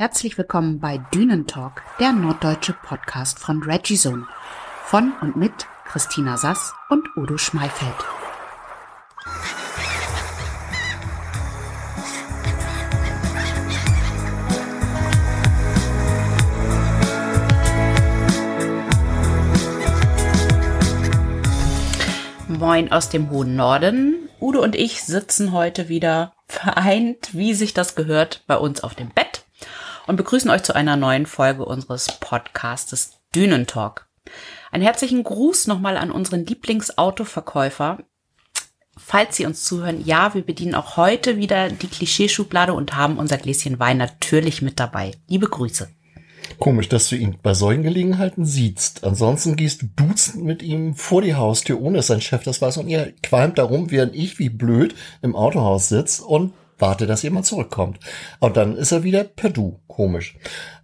Herzlich willkommen bei Dünentalk, der norddeutsche Podcast von Regizone. Von und mit Christina Sass und Udo Schmeifeld. Moin aus dem hohen Norden. Udo und ich sitzen heute wieder vereint, wie sich das gehört, bei uns auf dem und begrüßen euch zu einer neuen Folge unseres Podcastes Dünentalk. Einen herzlichen Gruß nochmal an unseren Lieblingsautoverkäufer. Falls Sie uns zuhören, ja, wir bedienen auch heute wieder die Klischeeschublade und haben unser Gläschen Wein natürlich mit dabei. Liebe Grüße. Komisch, dass du ihn bei solchen Gelegenheiten siehst. Ansonsten gehst du duzend mit ihm vor die Haustür, ohne sein Chef das weiß. Und ihr qualmt darum, während ich wie blöd im Autohaus sitze und warte, dass jemand zurückkommt. Und dann ist er wieder per Du. Komisch.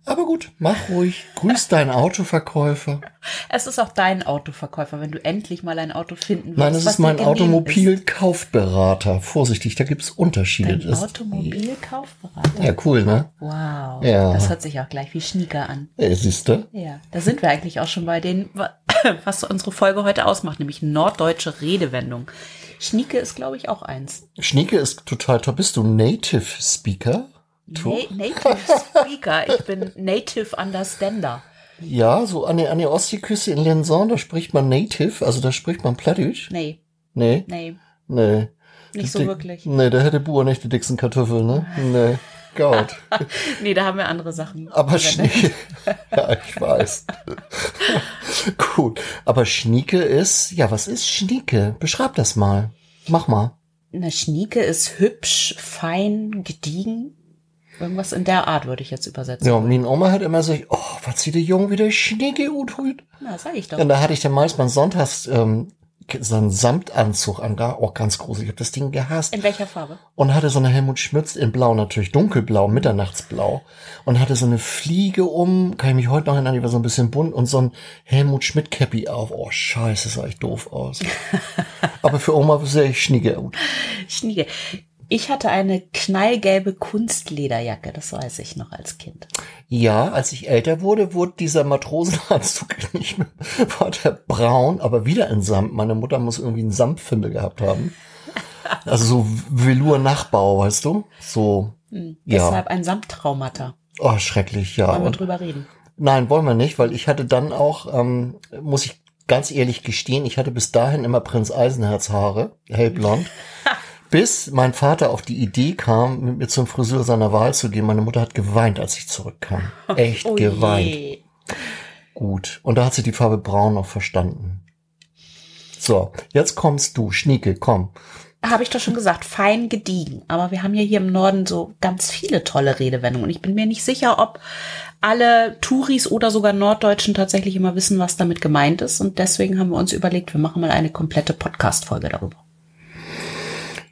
Aber gut, mach ruhig. Grüß deinen Autoverkäufer. Es ist auch dein Autoverkäufer, wenn du endlich mal ein Auto finden willst. Nein, es ist mein Automobilkaufberater. Vorsichtig, da gibt's Unterschiede. Dein Automobilkaufberater? Ja, cool, ne? Wow. Ja. Das hört sich auch gleich wie Schnieker an. Ja, siehst du? Ja, da sind wir eigentlich auch schon bei den, was unsere Folge heute ausmacht, nämlich norddeutsche Redewendung. Schnieke ist, glaube ich, auch eins. Schnieke ist total toll. Bist du Native Speaker? Na Native Speaker. Ich bin Native Understander. Ja, so an der, an der Ostseeküste in Lenson, da spricht man Native, also da spricht man Plattdeutsch. Nee. Nee? Nee. Nee. Nicht so wirklich. Nee, da hätte Bauer nicht die dicksten Kartoffeln, ne? Nee. Gott. Nee, da haben wir andere Sachen. Aber. Schnieke, ja, ich weiß. Gut. Aber Schnieke ist, ja, was ist Schnieke? Beschreib das mal. Mach mal. Eine Schnieke ist hübsch, fein, gediegen. Irgendwas in der Art würde ich jetzt übersetzen. Ja, und meine Oma hat immer gesagt, oh, was sieht der Junge wieder Schnieke heute? Na, sag ich doch. Und da hatte ich dann meist sonntags ähm, so einen Samtanzug an, da auch ganz groß. Ich habe das Ding gehasst. In welcher Farbe? und hatte so eine Helmut Schmitz in Blau natürlich, dunkelblau, mitternachtsblau und hatte so eine Fliege um, kann ich mich heute noch erinnern, die war so ein bisschen bunt und so ein Helmut Schmidt Cappy auf. Oh scheiße, sah ich doof aus. Aber für Oma sehe ich schnieke gut. Ich hatte eine knallgelbe Kunstlederjacke, das weiß ich noch als Kind. Ja, als ich älter wurde, wurde dieser Matrosenanzug nicht mehr, war der braun, aber wieder in Samt. Meine Mutter muss irgendwie einen Samtfimmel gehabt haben. Also so Velour-Nachbau, weißt du? So, Hm. Ja. Deshalb ein Samttraumata. oh schrecklich, ja. Wollen wir drüber reden? Nein, wollen wir nicht, weil ich hatte dann auch, ähm, muss ich ganz ehrlich gestehen, ich hatte bis dahin immer Prinz Eisenherz Haare, hellblond. bis mein Vater auf die Idee kam, mit mir zum Friseur seiner Wahl zu gehen. Meine Mutter hat geweint, als ich zurückkam. Echt Oh geweint. je. Gut. Und da hat sie die Farbe Braun noch verstanden. So, jetzt kommst du, Schnieke, komm. Habe ich doch schon gesagt, fein gediegen. Aber wir haben ja hier im Norden so ganz viele tolle Redewendungen. Und ich bin mir nicht sicher, ob alle Touris oder sogar Norddeutschen tatsächlich immer wissen, was damit gemeint ist. Und deswegen haben wir uns überlegt, wir machen mal eine komplette Podcast-Folge darüber.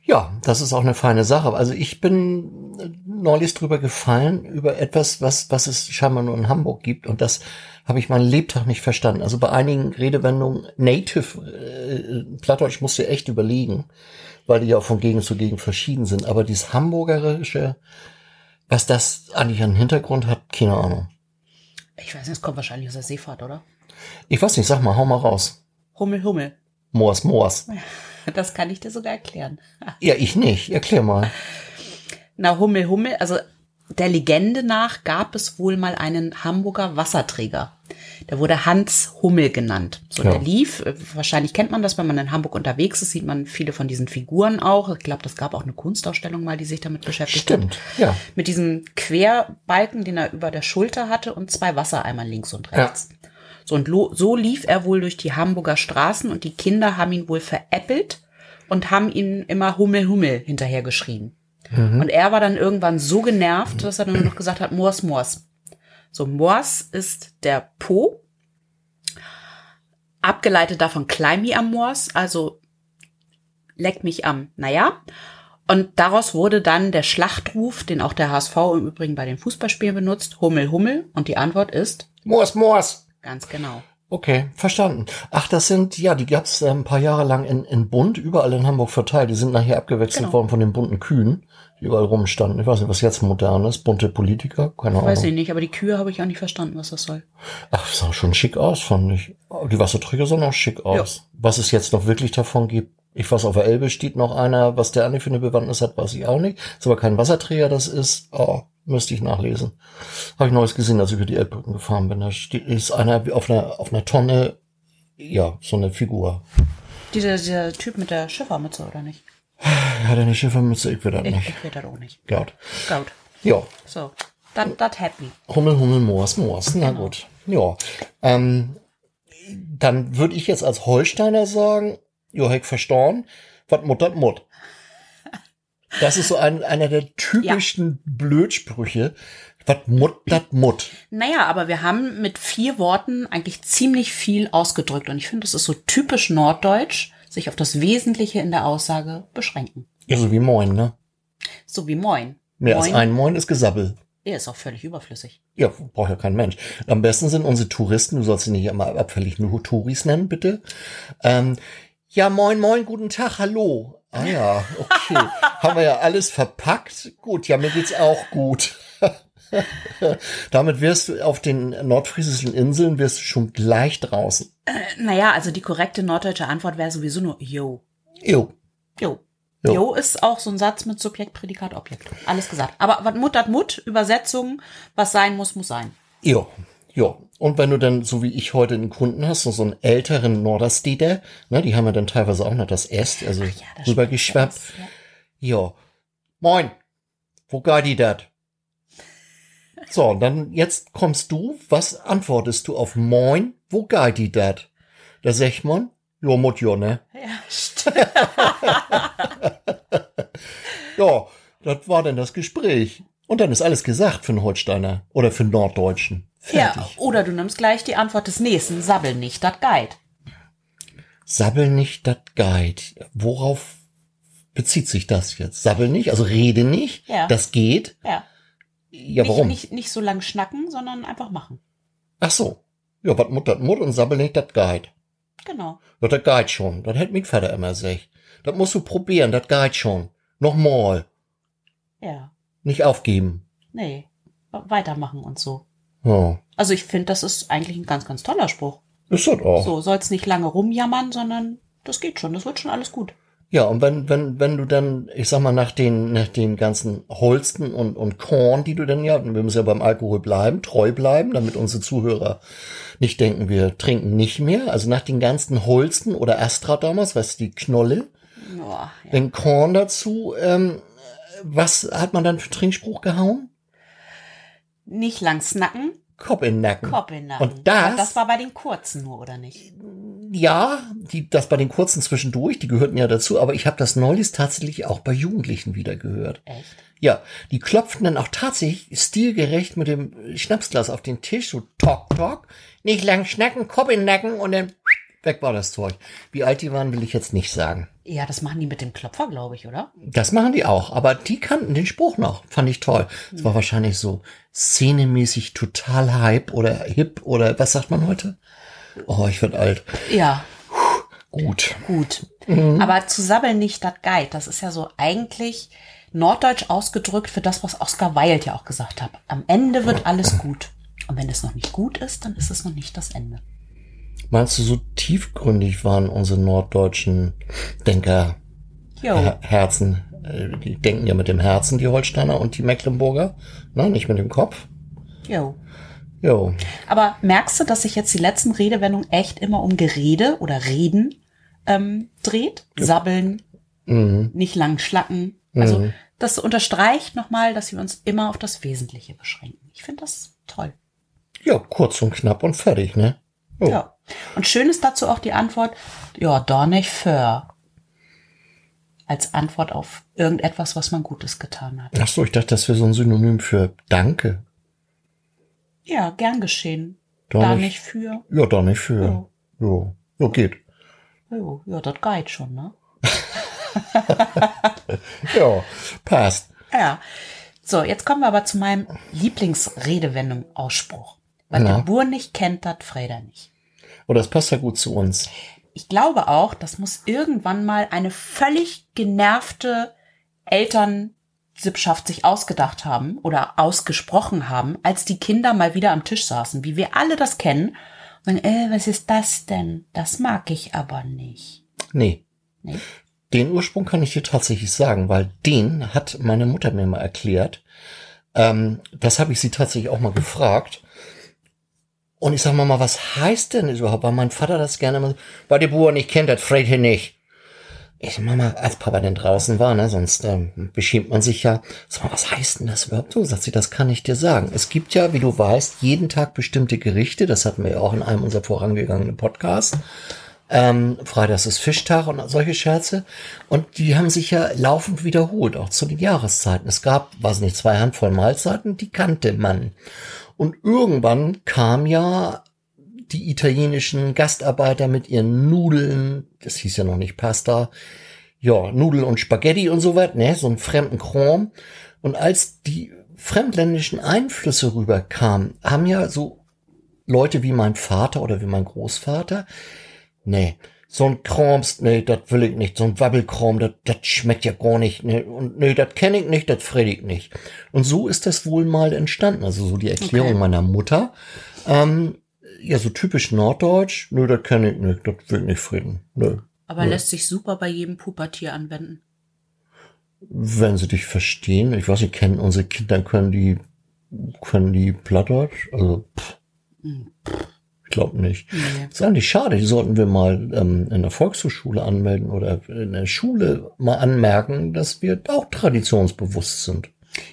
Ja, das ist auch eine feine Sache. Also ich bin äh, neulich drüber gefallen, über etwas, was, was es scheinbar nur in Hamburg gibt. Und das habe ich meinen Lebtag nicht verstanden. Also bei einigen Redewendungen, Native, äh, Plattdeutsch musst du echt überlegen, weil die ja auch von Gegend zu Gegend verschieden sind. Aber dieses Hamburgerische, was das eigentlich an Hintergrund hat, keine Ahnung. Ich weiß nicht, es kommt wahrscheinlich aus der Seefahrt, oder? Ich weiß nicht, sag mal, hau mal raus. Hummel, Hummel. Moors, Moors. Das kann ich dir sogar erklären. Ja, ich nicht. Erklär mal. Na, Hummel, Hummel, also der Legende nach gab es wohl mal einen Hamburger Wasserträger. Der wurde Hans Hummel genannt. So, Ja. der lief, äh, wahrscheinlich kennt man das, wenn man in Hamburg unterwegs ist, sieht man viele von diesen Figuren auch. Ich glaube, das gab auch eine Kunstausstellung mal, die sich damit beschäftigt hat. Stimmt, ja. Mit diesem Querbalken, den er über der Schulter hatte und zwei Wassereimern links und rechts. So, und lo- so lief er wohl durch die Hamburger Straßen und die Kinder haben ihn wohl veräppelt und haben ihn immer Hummel, Hummel hinterher geschrien. Und er war dann irgendwann so genervt, dass er dann nur noch gesagt hat, Moors, Moors. So, Moors ist der Po. Abgeleitet davon Climb me am Moors, also leck mich am, naja. Und daraus wurde dann der Schlachtruf, den auch der HSV im Übrigen bei den Fußballspielen benutzt, Hummel, Hummel. Und die Antwort ist Moors, Moors. Ganz genau. Okay, verstanden. Ach, das sind, ja, die gab's äh, ein paar Jahre lang in, in bunt, überall in Hamburg verteilt. Die sind nachher abgewechselt Genau. worden von den bunten Kühen. die überall rumstanden. Ich weiß nicht, was jetzt modern ist. Bunte Politiker, keine Ahnung. Weiß ich nicht, aber die Kühe habe ich auch nicht verstanden, was das soll. Ach, sah schon schick aus, fand ich. Die Wasserträger sahen auch schick aus. Was es jetzt noch wirklich davon gibt, ich weiß, auf der Elbe steht noch einer, was der andere für eine Bewandtnis hat, weiß ich auch nicht. Ist aber kein Wasserträger, das ist, oh, müsste ich nachlesen. Habe ich neues gesehen, als ich über die Elbbrücken gefahren bin. Da ist einer auf einer, auf einer Tonne, ja, so eine Figur. Dieser, dieser Typ mit der Schiffermütze, oder nicht? Hat er eine Schiffermütze? Ich will das Ich, nicht. ich will das auch nicht. Gut. Gut. Ja. So. Das, happy. Hummel, Hummel, Moors, Moors. Na gut. Ja. Ähm, dann würde ich jetzt als Holsteiner sagen, jo, heck verstorben, wat Mut, dat Mut. Das ist so ein, einer der typischen Blödsprüche. Wat Mut, dat Mut. Naja, aber wir haben mit vier Worten eigentlich ziemlich viel ausgedrückt. Und ich finde, das ist so typisch norddeutsch, sich auf das Wesentliche in der Aussage beschränken. Ja, so wie Moin, ne? So wie Moin. Mehr Moin, als ein Moin ist Gesabbel. Er ist auch völlig überflüssig. Ja, braucht ja kein Mensch. Am besten sind unsere Touristen, du sollst sie nicht immer abfällig nur Touris nennen, bitte. Ähm, ja, moin, moin, guten Tag, hallo. Ah ja, okay. Haben wir ja alles verpackt. Gut, ja, mir geht's auch gut. Damit wirst du auf den nordfriesischen Inseln wirst du schon gleich draußen. Naja, also die korrekte norddeutsche Antwort wäre sowieso nur yo. Jo. Jo. Jo. Jo ist auch so ein Satz mit Subjekt, Prädikat, Objekt. Alles gesagt. Aber was Mut hat Mut, Übersetzung, was sein muss, muss sein. Jo. Jo. Und wenn du dann, so wie ich heute einen Kunden hast, so einen älteren Norderstädter, ne, die haben ja dann teilweise auch noch das Est, also Ja, rübergeschwappt. Ja. Ja. Moin. Wo geht die dat? So, und dann jetzt kommst du, was antwortest du auf Moin? Wo geht die dat? Da sagt man, jo, mut jo, ne? Ja, stimmt. Ja, das war dann das Gespräch. Und dann ist alles gesagt für einen Holsteiner oder für einen Norddeutschen. Ja, Fertig. oder du nimmst gleich die Antwort des nächsten. Sabbel nicht, dat Guide. Sabbel nicht, dat geht. Worauf bezieht sich das jetzt? Sabbel nicht, also rede nicht, Ja. das geht. Ja. Ja, nicht, warum? Nicht, nicht so lang schnacken, sondern einfach machen. Ach so. Ja, wat mut dat mut und sabbel nicht, dat geht. Genau. Ja, das geht schon. Das hätte mein Vater immer gesagt. Das musst du probieren, das geht schon. Nochmal. Ja. Nicht aufgeben. Nee. Weitermachen und so. Ja. Also ich finde, das ist eigentlich ein ganz, ganz toller Spruch. Ist das auch. So, soll's nicht lange rumjammern, sondern das geht schon. Das wird schon alles gut. Ja, und wenn, wenn, wenn du dann, ich sag mal, nach den, nach den ganzen Holsten und, und Korn, die du dann ja, wir müssen ja beim Alkohol bleiben, treu bleiben, damit unsere Zuhörer nicht denken, wir trinken nicht mehr. Also nach den ganzen Holsten oder Astra damals, weißt du, die Knolle, Boah, ja. den Korn dazu, ähm, was hat man dann für Trinkspruch gehauen? Nicht lang snacken, Kopf in den Nacken. Kopf in den Nacken. Und das- Aber das war bei den kurzen nur, oder nicht? Ja, die, das bei den kurzen zwischendurch, die gehörten ja dazu, aber ich habe das neulich tatsächlich auch bei Jugendlichen wieder gehört. Echt? Ja, die klopften dann auch tatsächlich stilgerecht mit dem Schnapsglas auf den Tisch, so tok, tok, nicht lang schnacken, Kopf in den Nacken und dann weg war das Zeug. Wie alt die waren, will ich jetzt nicht sagen. Ja, das machen die mit dem Klopfer, glaube ich, oder? Das machen die auch, aber die kannten den Spruch noch, fand ich toll. Es war wahrscheinlich so szenemäßig total hype oder hip oder was sagt man heute? Oh, ich werd alt. Ja, Gut. gut. Mhm. Aber zu sabbeln nicht das Guide, das ist ja so eigentlich norddeutsch ausgedrückt für das, was Oscar Wilde ja auch gesagt hat. Am Ende wird alles gut. Und wenn es noch nicht gut ist, dann ist es noch nicht das Ende. Meinst du, so tiefgründig waren unsere norddeutschen Denker Jo. Her- Herzen? Äh, Die denken ja mit dem Herzen, die Holsteiner und die Mecklenburger. Na, nicht mit dem Kopf. Jo. Jo. Aber merkst du, dass sich jetzt die letzten Redewendungen echt immer um Gerede oder Reden ähm, dreht? Sabbeln, Mhm. nicht lang schlacken. Also das unterstreicht nochmal, dass wir uns immer auf das Wesentliche beschränken. Ich finde das toll. Ja, kurz und knapp und fertig, ne? Jo. Ja. Und schön ist dazu auch die Antwort, ja, nicht für. Als Antwort auf irgendetwas, was man Gutes getan hat. Ach so, ich dachte, das wäre so ein Synonym für Danke. Ja, gern geschehen. Da da nicht- nicht für. Ja, nicht für. Jo. Jo, geht. Jo, ja, das geht schon, ne? Ja, passt. Ja. So, jetzt kommen wir aber zu meinem Lieblingsredewendung, Was Na? der Bur nicht kennt, das Freder nicht. Oh, das passt ja gut zu uns. Ich glaube auch, das muss irgendwann mal eine völlig genervte Sippschaft sich ausgedacht haben oder ausgesprochen haben, als die Kinder mal wieder am Tisch saßen, wie wir alle das kennen. Und sagen, äh, was ist das denn? Das mag ich aber nicht. Nee. Nee. Den Ursprung kann ich dir tatsächlich sagen, weil den hat meine Mutter mir mal erklärt. Ähm, das habe ich sie tatsächlich auch mal gefragt. Und ich sag mal, was heißt denn das überhaupt? Weil mein Vater das gerne mal, weil die Bauern nicht kennt, das fragt ihr nicht. Ich sag mal, als Papa denn draußen war, ne, sonst ähm, beschämt man sich ja. Sag mal, was heißt denn das überhaupt so? Sagt sie, das kann ich dir sagen. Es gibt ja, wie du weißt, jeden Tag bestimmte Gerichte. Das hatten wir ja auch in einem unserer vorangegangenen Podcasts. Ähm, Freitags ist Fischtag und solche Scherze. Und die haben sich ja laufend wiederholt, auch zu den Jahreszeiten. Es gab, weiß nicht, zwei Handvoll Mahlzeiten, die kannte man. Und irgendwann kam ja die italienischen Gastarbeiter mit ihren Nudeln, das hieß ja noch nicht Pasta, ja, Nudeln und Spaghetti und so was, ne, so einen fremden Kram. Und als die fremdländischen Einflüsse rüberkamen, haben ja so Leute wie mein Vater oder wie mein Großvater, nee, so ein Krams, nee, das will ich nicht, so ein Wabbelkram, das schmeckt ja gar nicht, nee, und nee, das kenne ich nicht, das frede ich nicht. Und so ist das wohl mal entstanden, also so die Erklärung Okay. meiner Mutter. Ähm, ja, so typisch norddeutsch, nö, das kenne ich nicht, das will ich nicht frieden, nö. Aber Ja. lässt sich super bei jedem Pubertier anwenden. Wenn sie dich verstehen, ich weiß, sie kennen unsere Kinder, können die, können die Plattdeutsch, also, pff, Hm, ich glaube nicht. Nee. Das ist eigentlich schade. Die sollten wir mal ähm, in der Volkshochschule anmelden oder in der Schule mal anmerken, dass wir auch traditionsbewusst sind.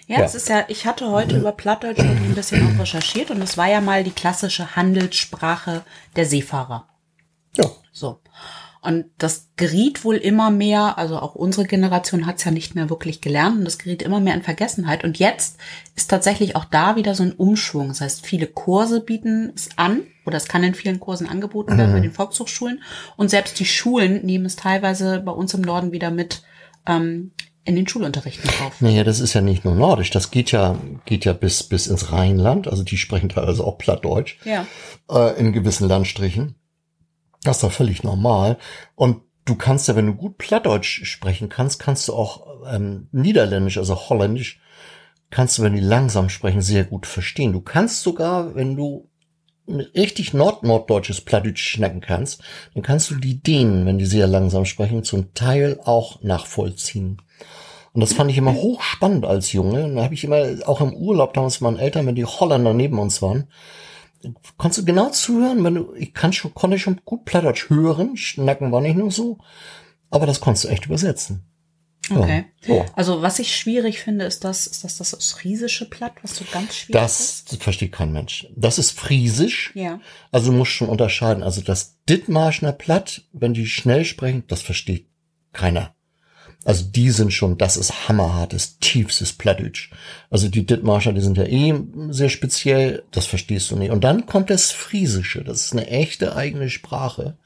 Ja, Ja. es ist ja, ich hatte heute über Plattdeutsch ein bisschen auch recherchiert und es war ja mal die klassische Handelssprache der Seefahrer. Ja, So. Und das geriet wohl immer mehr, also auch unsere Generation hat es ja nicht mehr wirklich gelernt und das geriet immer mehr in Vergessenheit. Und jetzt ist tatsächlich auch da wieder so ein Umschwung. Das heißt, viele Kurse bieten es an oder es kann in vielen Kursen angeboten werden bei den Volkshochschulen. Und selbst die Schulen nehmen es teilweise bei uns im Norden wieder mit ähm, in den Schulunterrichten auf. naja, das ist ja nicht nur nordisch, das geht ja, geht ja bis, bis ins Rheinland, also die sprechen teilweise auch Plattdeutsch, Ja. äh, in gewissen Landstrichen. Das ist doch völlig normal. Und du kannst ja, wenn du gut Plattdeutsch sprechen kannst, kannst du auch ähm, Niederländisch, also Holländisch, kannst du, wenn die langsam sprechen, sehr gut verstehen. Du kannst sogar, wenn du richtig nord-norddeutsches Plattdeutsch schnacken kannst, dann kannst du die Dänen, wenn die sehr langsam sprechen, zum Teil auch nachvollziehen. Und das fand ich immer hochspannend als Junge. Und da habe ich immer, auch im Urlaub damals mit meinen Eltern, wenn die Holländer neben uns waren, konntest du genau zuhören, wenn du, ich kann schon, konnte schon gut Plattdeutsch hören, schnacken war nicht nur so, aber das konntest du echt übersetzen. Ja. Okay. So. Also was ich schwierig finde, ist das, ist das das friesische Platt, was so ganz schwierig ist? Das versteht kein Mensch. Das ist Friesisch. Ja. Also du musst schon unterscheiden. Also das Dithmarschner Platt, wenn die schnell sprechen, das versteht keiner. Also die sind schon, das ist hammerhartes, tiefstes Plattdeutsch. Also die Dithmarscher, die sind ja eh sehr speziell, das verstehst du nicht. Und dann kommt das Friesische, das ist eine echte eigene Sprache.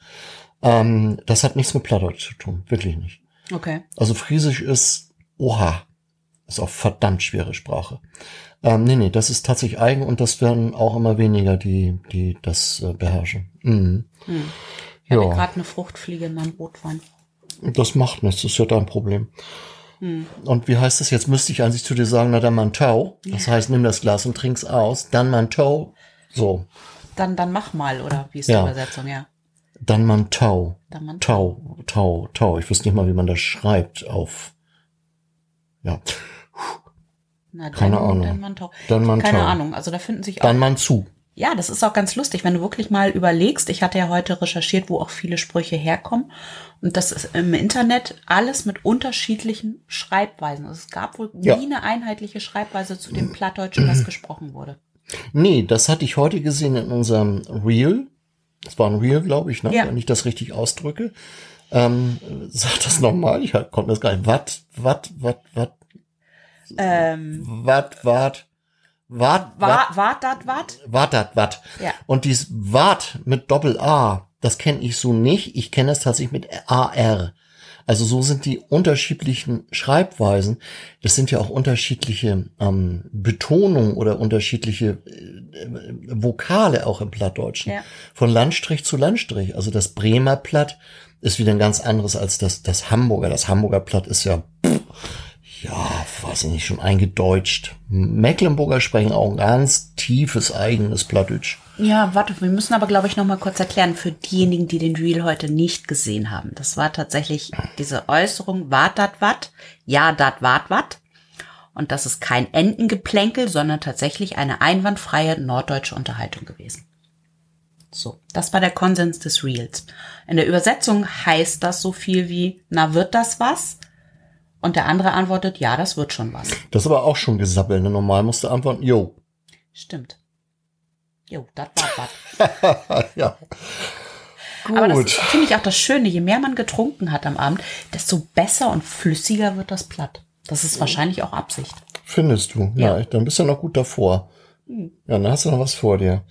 Ähm, das hat nichts mit Plattdeutsch zu tun, wirklich nicht. Okay. Also Friesisch ist, oha, ist auch verdammt schwere Sprache. Ähm, nee, nee, das ist tatsächlich eigen und das werden auch immer weniger, die, die das äh, beherrschen. Mhm. Hm. Ich habe Ja. gerade eine Fruchtfliege in meinem Rotwein. Das macht nichts, das ist ja dein Problem. Hm. Und wie heißt das jetzt? Müsste ich an sich zu dir sagen, na dann Mantau. Das heißt, nimm das Glas und trink's aus. Dann Mantau. So. Dann, dann mach mal, oder wie ist Ja. die Übersetzung, ja? Dann Mantau. Dann man Tau, Tau, Tau. Ich wüsste nicht mal, wie man das schreibt auf. Ja. Na, Keine dann, Ahnung. Dann Mantau. Dann Mantau. Keine Ahnung. Also da finden sich auch. Dann man zu. Ja, das ist auch ganz lustig, wenn du wirklich mal überlegst. Ich hatte ja heute recherchiert, wo auch viele Sprüche herkommen. Und das ist im Internet alles mit unterschiedlichen Schreibweisen. Also es gab wohl Ja. nie eine einheitliche Schreibweise zu dem Plattdeutschen, das gesprochen wurde. Nee, das hatte ich heute gesehen in unserem Reel. Das war ein Reel, glaube ich, ne? Ja. wenn ich das richtig ausdrücke. Ähm, sag das nochmal, ich konnte das gar nicht. Wat, wat, wat, wat, Ähm, wat, wat, wat, wat, war, war dat wat? wat, dat, wat. Ja. Und dies wat mit Doppel A, das kenne ich so nicht. Ich kenne das tatsächlich mit AR. Also so sind die unterschiedlichen Schreibweisen. Das sind ja auch unterschiedliche ähm, Betonungen oder unterschiedliche äh, Vokale auch im Plattdeutschen. Ja. Von Landstrich zu Landstrich. Also das Bremer Platt ist wieder ein ganz anderes als das, das Hamburger. Das Hamburger Platt ist ja, pff, ja, weiß ich nicht, schon eingedeutscht. Mecklenburger sprechen auch ein ganz tiefes eigenes Plattdeutsch. Ja, warte, wir müssen aber, glaube ich, noch mal kurz erklären für diejenigen, die den Reel heute nicht gesehen haben. Das war tatsächlich diese Äußerung, wart dat wat, ja dat wart wat. Und das ist kein Entengeplänkel, sondern tatsächlich eine einwandfreie norddeutsche Unterhaltung gewesen. So, das war der Konsens des Reels. In der Übersetzung heißt das so viel wie, na wird das was? Und der andere antwortet, ja, das wird schon was. Das ist aber auch schon gesabbelt. Ne? Normal musst du antworten, jo. Stimmt. Jo, das war was. ja. Gut. Aber das finde ich auch das Schöne. Je mehr man getrunken hat am Abend, desto besser und flüssiger wird das Platt. Das ist wahrscheinlich auch Absicht. Findest du? Ja. dann bist du noch gut davor. Ja, dann hast du noch was vor dir.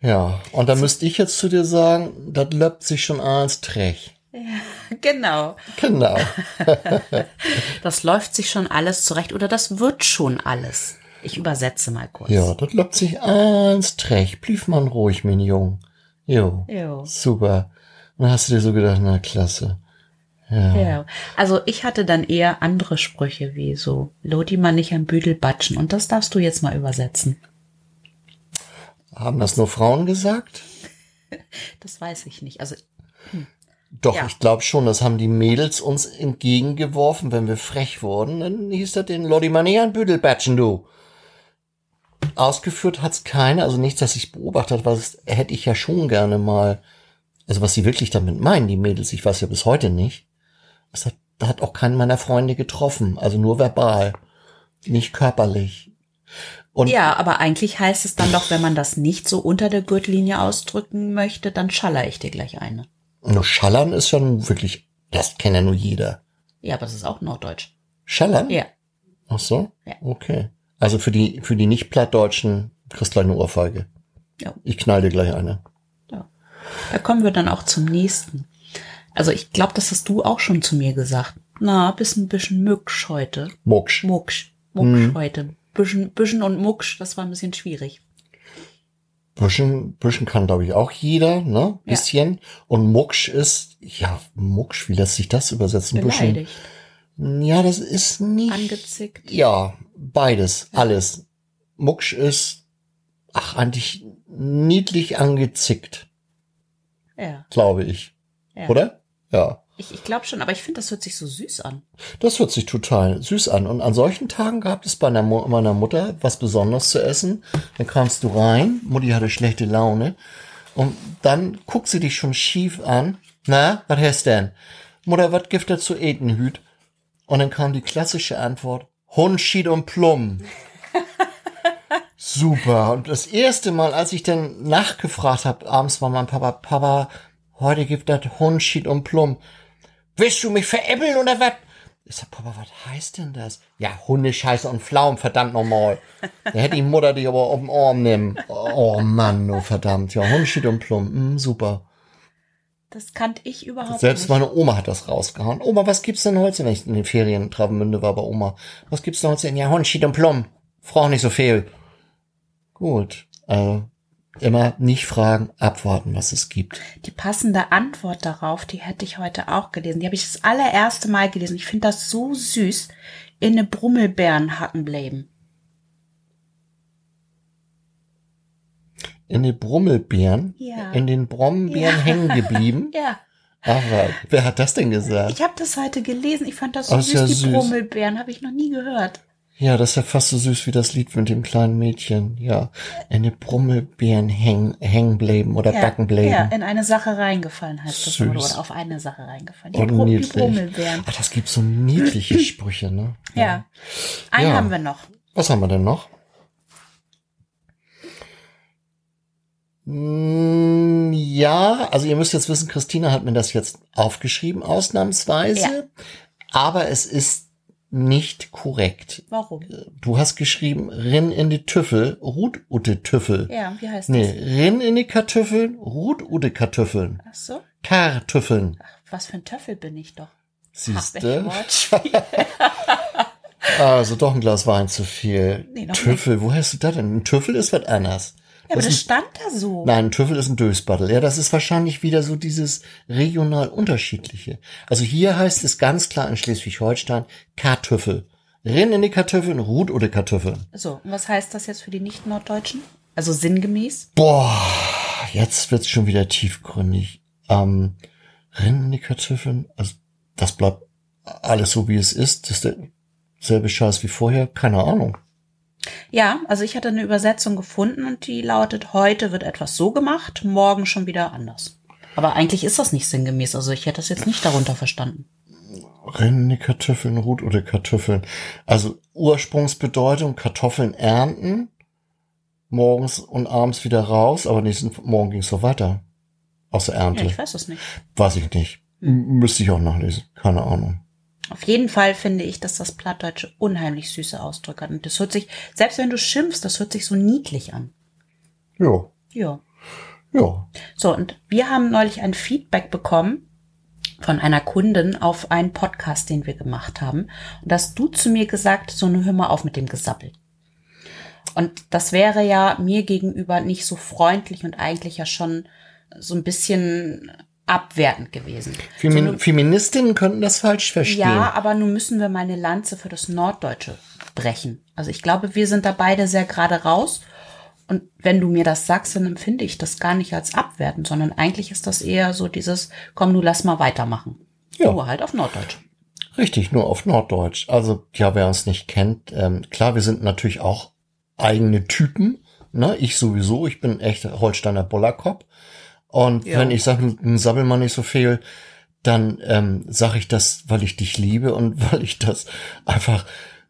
Ja, und dann müsste ich jetzt zu dir sagen, das löppt sich schon eins Trech. Ja, genau. Genau. das läuft sich schon alles zurecht oder das wird schon alles. Ich übersetze mal kurz. Ja, das löppt sich eins Trech. Blieb man ruhig, mein Jung. Jo. Jo. Super. Und dann hast du dir so gedacht, na klasse. Ja. Ja. Also ich hatte dann eher andere Sprüche wie so, Lodi mal nicht am Büdel batschen. Und das darfst du jetzt mal übersetzen. Haben das nur Frauen gesagt? Das weiß ich nicht. Also Doch, Ja. ich glaube schon, das haben die Mädels uns entgegengeworfen, wenn wir frech wurden. Dann hieß das den Lodi mal nicht an Büdel batschen, du. Ausgeführt hat's keiner, also nichts, dass ich beobachtet was hätte ich ja schon gerne mal, also was sie wirklich damit meinen, die Mädels, ich weiß ja bis heute nicht. Das hat, da hat auch keinen meiner Freunde getroffen, also nur verbal, nicht körperlich. Und ja, aber eigentlich heißt es dann doch, wenn man das nicht so unter der Gürtellinie ausdrücken möchte, dann schaller ich dir gleich eine. Nur Schallern ist schon wirklich, das kennt ja nur jeder. Ja, aber das ist auch Norddeutsch. Schallern? Ja. Ach so? Ja. Okay. Also für die, für die nicht Plattdeutschen kriegst du gleich eine Ohrfeige. Ja. Ich knall dir gleich eine. Da kommen wir dann auch zum nächsten. Also ich glaube, das hast du auch schon zu mir gesagt. Na, bist ein bisschen Mücksch heute. Mucksch. Mucksch. Mucksch heute. Bisschen, bisschen und Mucksch, das war ein bisschen schwierig. Büschen, Büschen kann, glaube ich, auch jeder, ne? Ja. Bisschen. Und Mucksch ist, ja, Mucksch, wie lässt sich das übersetzen? Büschen. Ja, das ist nicht. Angezickt. Ja, beides, alles. Mucksch ist, ach, eigentlich niedlich angezickt, Ja. glaube ich. ja. Oder? Ja. Ich, ich glaube schon, aber ich finde, das hört sich so süß an. Das hört sich total süß an. Und an solchen Tagen gab es bei Mu- meiner Mutter was Besonderes zu essen. Dann kamst du rein, Mutti hatte schlechte Laune. Und dann guckt sie dich schon schief an. Na, was hast denn? Mutter, was gibt er zu eten, Hüt? Und dann kam die klassische Antwort, Hund, Schied und Plum. Super. Und das erste Mal, als ich dann nachgefragt habe, abends war mein Papa, Papa, heute gibt das Hund, Schied und Plum. Willst du mich veräppeln oder was? Ich sag, Papa, was heißt denn das? Ja, Hundescheiße und Pflaumen, verdammt nochmal. Da hätte die Mutter dich aber auf den Arm nehmen. Oh Mann, oh verdammt. Ja, Hundeschied und Plum, mm, super. Das kannte ich überhaupt Selbst nicht. meine Oma hat das rausgehauen. Oma, was gibt's denn heute, wenn ich in den Ferien in Travemünde war bei Oma? Was gibt's denn heute? Ja, Hundeschied und Plum. Frau nicht so viel. Gut. Also, immer nicht fragen, abwarten, was es gibt. Die passende Antwort darauf, die hätte ich heute auch gelesen. Die habe ich das allererste Mal gelesen. Ich finde das so süß. In eine Brummelbeeren hacken bleiben. In den Brummelbeeren, Ja. in den Brombeeren Ja. hängen geblieben. Ja, Aber wer hat das denn gesagt? ich habe das heute gelesen. Ich fand das so ist süß. ja die süß. Brummelbeeren habe ich noch nie gehört. Ja, das ist ja fast so süß wie das Lied mit dem kleinen Mädchen. Ja, in den Brummelbeeren hängen, hängen bleiben oder Ja, backen bleiben. ja, in eine Sache reingefallen heißt das. Oder, oder auf eine Sache reingefallen. Die, Und Bru die. Brummelbeeren. Ach, das gibt so niedliche Sprüche, ne? Ja. Einen Ja. haben wir noch. Was haben wir denn noch? Mm, Ja, also ihr müsst jetzt wissen, Christina hat mir das jetzt aufgeschrieben, ausnahmsweise. Ja. Aber es ist nicht korrekt. Warum? Du hast geschrieben, rinn in die Tüffel, ruht ute Tüffel. Ja, wie heißt Nee, rinn in die Kartoffeln, ruht ute Kartoffeln. das? Ach so. Kartoffeln. Ach, was für ein Töffel bin ich doch. Siehste? Also doch ein Glas Wein zu viel. Nee, noch Tüffel, wo hast du das denn? Ein Tüffel ist was anderes. Ja, aber Das das stand da so. Nein, ein Tüffel ist ein Dösbattel. Ja, das ist wahrscheinlich wieder so dieses regional unterschiedliche. Also hier heißt es ganz klar in Schleswig-Holstein Kartüffel. Rinn in die Kartoffeln, Rut oder Kartoffeln. So, und was heißt das jetzt für die Nicht-Norddeutschen? Also sinngemäß? Boah, jetzt wird's schon wieder tiefgründig. Ähm, Rinn in die Kartoffeln, also das bleibt alles so, wie es ist. Das ist derselbe Scheiß wie vorher, keine Ahnung. Ja, also ich hatte eine Übersetzung gefunden und die lautet, heute wird etwas so gemacht, morgen schon wieder anders. Aber eigentlich ist das nicht sinngemäß, also ich hätte das jetzt nicht darunter verstanden. Renne Kartoffeln, Rut oder Kartoffeln. Also Ursprungsbedeutung, Kartoffeln ernten, morgens und abends wieder raus, aber nächsten Morgen ging es so weiter. Außer Ernte. Ja, ich weiß es nicht. Weiß ich nicht. M Müsste ich auch nachlesen. Keine Ahnung. Auf jeden Fall finde ich, dass das Plattdeutsche unheimlich süße Ausdrücke hat. Und das hört sich, selbst wenn du schimpfst, das hört sich so niedlich an. Ja. Ja. Ja. So, und wir haben neulich ein Feedback bekommen von einer Kundin auf einen Podcast, den wir gemacht haben. Und da hast du zu mir gesagt, so, nun hör mal auf mit dem Gesabbel. Und das wäre ja mir gegenüber nicht so freundlich und eigentlich ja schon so ein bisschen abwertend gewesen. Femin so, nun, Feministinnen könnten das falsch verstehen. ja, aber nun müssen wir mal eine Lanze für das Norddeutsche brechen. Also ich glaube, wir sind da beide sehr gerade raus. Und wenn du mir das sagst, dann empfinde ich das gar nicht als abwertend, sondern eigentlich ist das eher so dieses, komm, du lass mal weitermachen. Ja. Nur halt auf Norddeutsch. Richtig, nur auf Norddeutsch. Also, ja, wer uns nicht kennt, ähm, klar, wir sind natürlich auch eigene Typen. Ne? Ich sowieso, ich bin echt Holsteiner Bullerkopf. Und Ja. wenn ich sage, sabbel mal nicht so viel, dann ähm, sage ich das, weil ich dich liebe und weil ich das einfach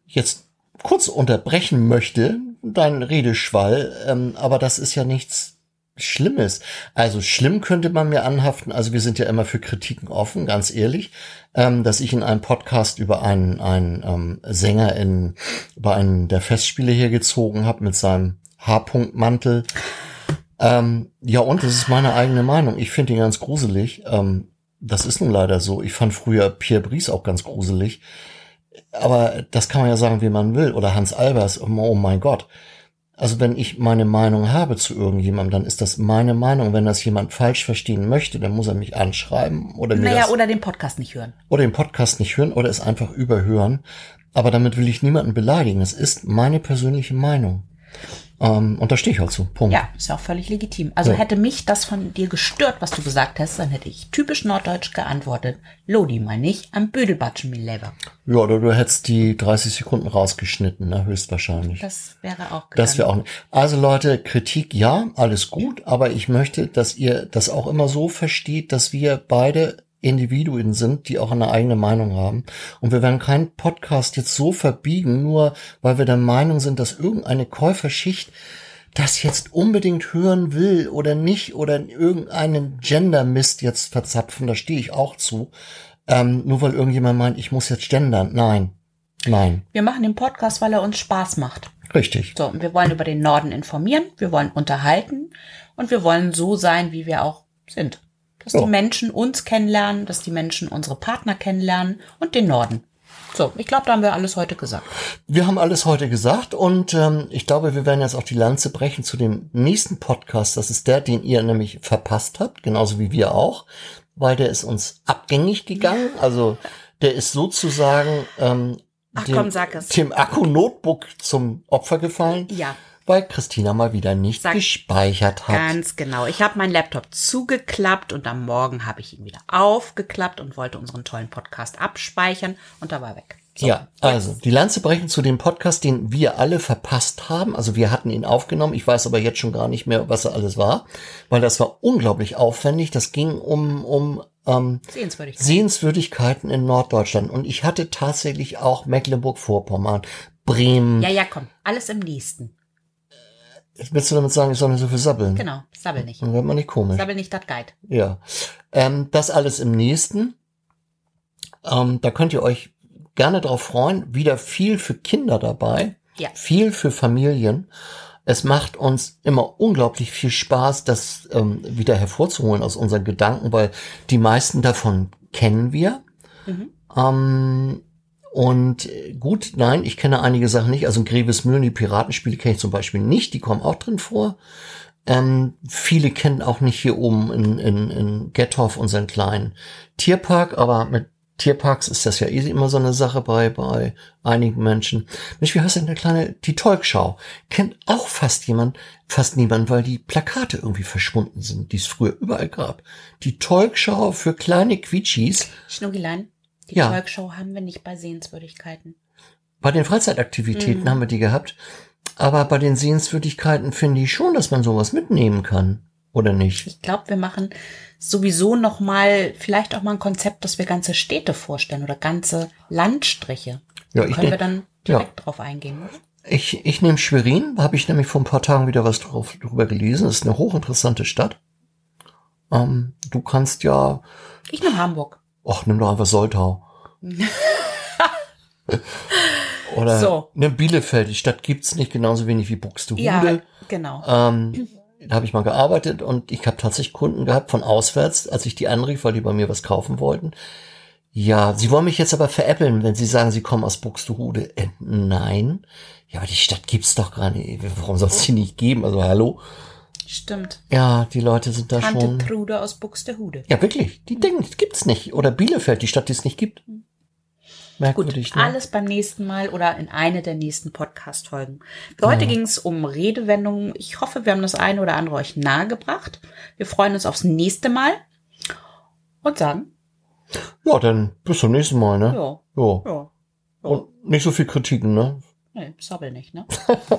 jetzt kurz unterbrechen möchte, dein Redeschwall. Ähm, aber das ist ja nichts Schlimmes. Also schlimm könnte man mir anhaften. Also wir sind ja immer für Kritiken offen, ganz ehrlich, ähm, dass ich in einem Podcast über einen, einen ähm, Sänger in über einen der Festspiele hergezogen habe mit seinem Haarpunktmantel. Ähm, ja, und das ist meine eigene Meinung. Ich finde ihn ganz gruselig. Ähm, das ist nun leider so. Ich fand früher Pierre Brice auch ganz gruselig. Aber das kann man ja sagen, wie man will. Oder Hans Albers. Oh, oh mein Gott. Also wenn ich meine Meinung habe zu irgendjemandem, dann ist das meine Meinung. Wenn das jemand falsch verstehen möchte, dann muss er mich anschreiben oder mir Naja, das, oder den Podcast nicht hören. oder den Podcast nicht hören oder es einfach überhören. Aber damit will ich niemanden beleidigen. Es ist meine persönliche Meinung. Ähm, und da stehe ich halt zu. Punkt. Ja, ist ja auch völlig legitim. Also Ja. hätte mich das von dir gestört, was du gesagt hast, dann hätte ich typisch norddeutsch geantwortet. Lodi mein ich, am Bödelbatschen mir leber. Ja, oder du hättest die 30 Sekunden rausgeschnitten, ne, höchstwahrscheinlich. Das wäre auch Das gegangen. wäre auch nicht. Also Leute, Kritik ja, alles gut, aber ich möchte, dass ihr das auch immer so versteht, dass wir beide Individuen sind, die auch eine eigene Meinung haben. Und wir werden keinen Podcast jetzt so verbiegen, nur weil wir der Meinung sind, dass irgendeine Käuferschicht das jetzt unbedingt hören will oder nicht oder irgendeinen Gender-Mist jetzt verzapfen, da stehe ich auch zu. Ähm, nur weil irgendjemand meint, ich muss jetzt gendern. Nein. Nein. Wir machen den Podcast, weil er uns Spaß macht. Richtig. So, und wir wollen über den Norden informieren, wir wollen unterhalten und wir wollen so sein, wie wir auch sind. Dass Ja. die Menschen uns kennenlernen, dass die Menschen unsere Partner kennenlernen und den Norden. So, ich glaube, da haben wir alles heute gesagt. Wir haben alles heute gesagt und ähm, ich glaube, wir werden jetzt auch die Lanze brechen zu dem nächsten Podcast. Das ist der, den ihr nämlich verpasst habt, genauso wie wir auch, weil der ist uns abgängig gegangen. Also der ist sozusagen ähm, Ach dem, komm, dem Akku-Notebook zum Opfer gefallen, Ja, weil Christina mal wieder nicht Sag- gespeichert hat. ganz genau. Ich habe meinen Laptop zugeklappt und am Morgen habe ich ihn wieder aufgeklappt und wollte unseren tollen Podcast abspeichern und da war er weg. So, ja, also die Lanze brechen zu dem Podcast, den wir alle verpasst haben. Also wir hatten ihn aufgenommen. Ich weiß aber jetzt schon gar nicht mehr, was er alles war, weil das war unglaublich aufwendig. Das ging um um ähm, Sehenswürdig. Sehenswürdigkeiten in Norddeutschland und ich hatte tatsächlich auch Mecklenburg-Vorpommern, Bremen. Ja, ja, komm, alles im nächsten. Willst du damit sagen, ich soll nicht so viel sabbeln? Genau, sabbel nicht. Dann wird man nicht komisch. Sabbel nicht, das Guide. Ja. Ähm, das alles im nächsten. Ähm, da könnt ihr euch gerne drauf freuen. Wieder viel für Kinder dabei. Ja. Viel für Familien. Es macht uns immer unglaublich viel Spaß, das ähm, wieder hervorzuholen aus unseren Gedanken, weil die meisten davon kennen wir. Mhm. Ähm, und äh, gut, nein, ich kenne einige Sachen nicht. Also in Grevesmühlen, die Piratenspiele kenne ich zum Beispiel nicht. Die kommen auch drin vor. Ähm, viele kennen auch nicht hier oben in, in, in Gethoff unseren kleinen Tierpark, aber mit Tierparks ist das ja eh immer so eine Sache bei, bei einigen Menschen. Mensch, wie heißt denn der kleine, die Tolkschau? Kennt auch fast jemand, fast niemand, weil die Plakate irgendwie verschwunden sind, die es früher überall gab. Die Tolkschau für kleine Quietschis. Schnuckilein, die Ja. Talkshow haben wir nicht bei Sehenswürdigkeiten. Bei den Freizeitaktivitäten Mhm. haben wir die gehabt. Aber bei den Sehenswürdigkeiten finde ich schon, dass man sowas mitnehmen kann. Oder nicht? Ich glaube, wir machen sowieso noch mal vielleicht auch mal ein Konzept, dass wir ganze Städte vorstellen oder ganze Landstriche. Ja, Da ich, können wir dann direkt drauf eingehen. oder? ich, ich nehme Schwerin, da habe ich nämlich vor ein paar Tagen wieder was drauf, drüber gelesen. Das ist eine hochinteressante Stadt. Ähm, du kannst ja, Ich nehme Hamburg. Ach, nimm doch einfach Soltau. Oder So. ne, Bielefeld, die Stadt gibt's nicht, genauso wenig wie Buxtehude. Ja, genau. Ähm, da habe ich mal gearbeitet und ich habe tatsächlich Kunden gehabt von auswärts, als ich die anrief, weil die bei mir was kaufen wollten. Ja, sie wollen mich jetzt aber veräppeln, wenn sie sagen, sie kommen aus Buxtehude. Äh, nein. Ja, aber die Stadt gibt's doch gar nicht. Warum soll es die nicht geben? Also hallo. Stimmt. Ja, die Leute sind da Tante schon. Trude aus Buxtehude. Ja, wirklich. Die denken, das gibt's nicht. Oder Bielefeld, die Stadt, die es nicht gibt. Gut, Merkwürdig, ne? alles beim nächsten Mal oder in eine der nächsten Podcast-Folgen. Für heute ging es um Redewendungen. Ich hoffe, wir haben das eine oder andere euch nahegebracht. Wir freuen uns aufs nächste Mal und sagen, Ja, dann bis zum nächsten Mal, ne? ja, Ja. ja, Und nicht so viel Kritiken, ne? nee, sabbel nicht, ne?